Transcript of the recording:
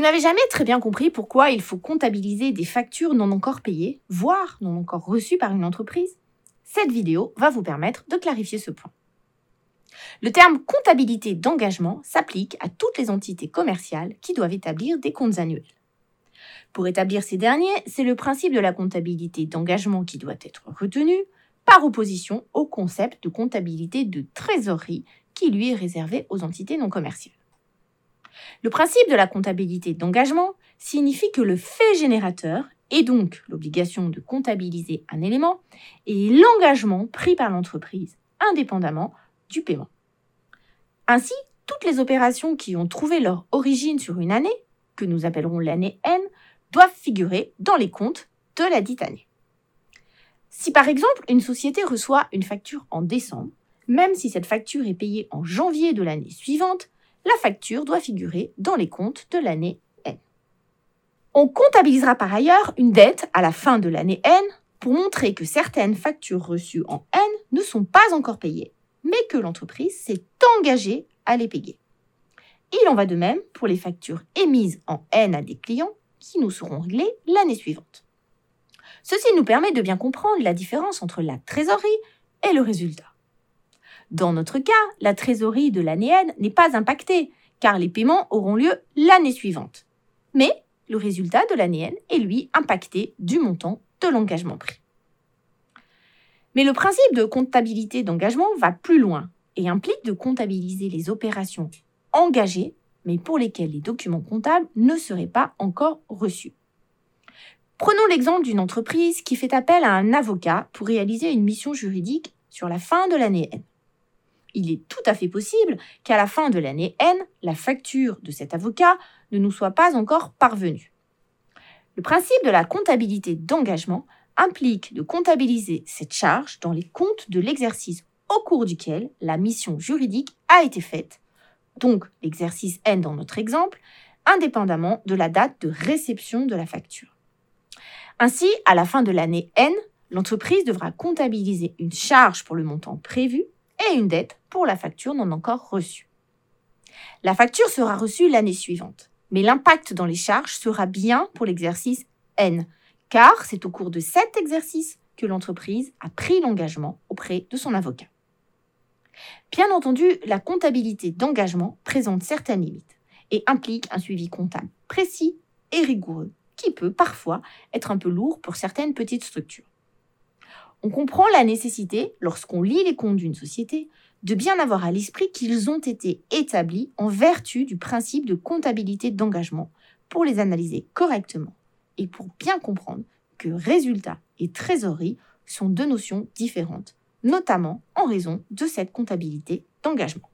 n'avez jamais très bien compris pourquoi il faut comptabiliser des factures non encore payées, voire non encore reçues par une entreprise Cette vidéo va vous permettre de clarifier ce point. Le terme comptabilité d'engagement s'applique à toutes les entités commerciales qui doivent établir des comptes annuels. Pour établir ces derniers, c'est le principe de la comptabilité d'engagement qui doit être retenu, par opposition au concept de comptabilité de trésorerie qui lui est réservé aux entités non commerciales. Le principe de la comptabilité d'engagement signifie que le fait générateur, et donc l'obligation de comptabiliser un élément, est l'engagement pris par l'entreprise, indépendamment du paiement. Ainsi, toutes les opérations qui ont trouvé leur origine sur une année, que nous appellerons l'année N, doivent figurer dans les comptes de la dite année. Si par exemple une société reçoit une facture en décembre, même si cette facture est payée en janvier de l'année suivante, la facture doit figurer dans les comptes de l'année N. On comptabilisera par ailleurs une dette à la fin de l'année N pour montrer que certaines factures reçues en N ne sont pas encore payées, mais que l'entreprise s'est engagée à les payer. Il en va de même pour les factures émises en N à des clients qui nous seront réglées l'année suivante. Ceci nous permet de bien comprendre la différence entre la trésorerie et le résultat. Dans notre cas, la trésorerie de l'année N n'est pas impactée, car les paiements auront lieu l'année suivante. Mais le résultat de l'année N est lui impacté du montant de l'engagement pris. Mais le principe de comptabilité d'engagement va plus loin et implique de comptabiliser les opérations engagées, mais pour lesquelles les documents comptables ne seraient pas encore reçus. Prenons l'exemple d'une entreprise qui fait appel à un avocat pour réaliser une mission juridique sur la fin de l'année N il est tout à fait possible qu'à la fin de l'année N, la facture de cet avocat ne nous soit pas encore parvenue. Le principe de la comptabilité d'engagement implique de comptabiliser cette charge dans les comptes de l'exercice au cours duquel la mission juridique a été faite, donc l'exercice N dans notre exemple, indépendamment de la date de réception de la facture. Ainsi, à la fin de l'année N, l'entreprise devra comptabiliser une charge pour le montant prévu et une dette pour la facture non encore reçue. La facture sera reçue l'année suivante, mais l'impact dans les charges sera bien pour l'exercice N, car c'est au cours de cet exercice que l'entreprise a pris l'engagement auprès de son avocat. Bien entendu, la comptabilité d'engagement présente certaines limites et implique un suivi comptable précis et rigoureux qui peut parfois être un peu lourd pour certaines petites structures. On comprend la nécessité, lorsqu'on lit les comptes d'une société, de bien avoir à l'esprit qu'ils ont été établis en vertu du principe de comptabilité d'engagement pour les analyser correctement et pour bien comprendre que résultat et trésorerie sont deux notions différentes, notamment en raison de cette comptabilité d'engagement.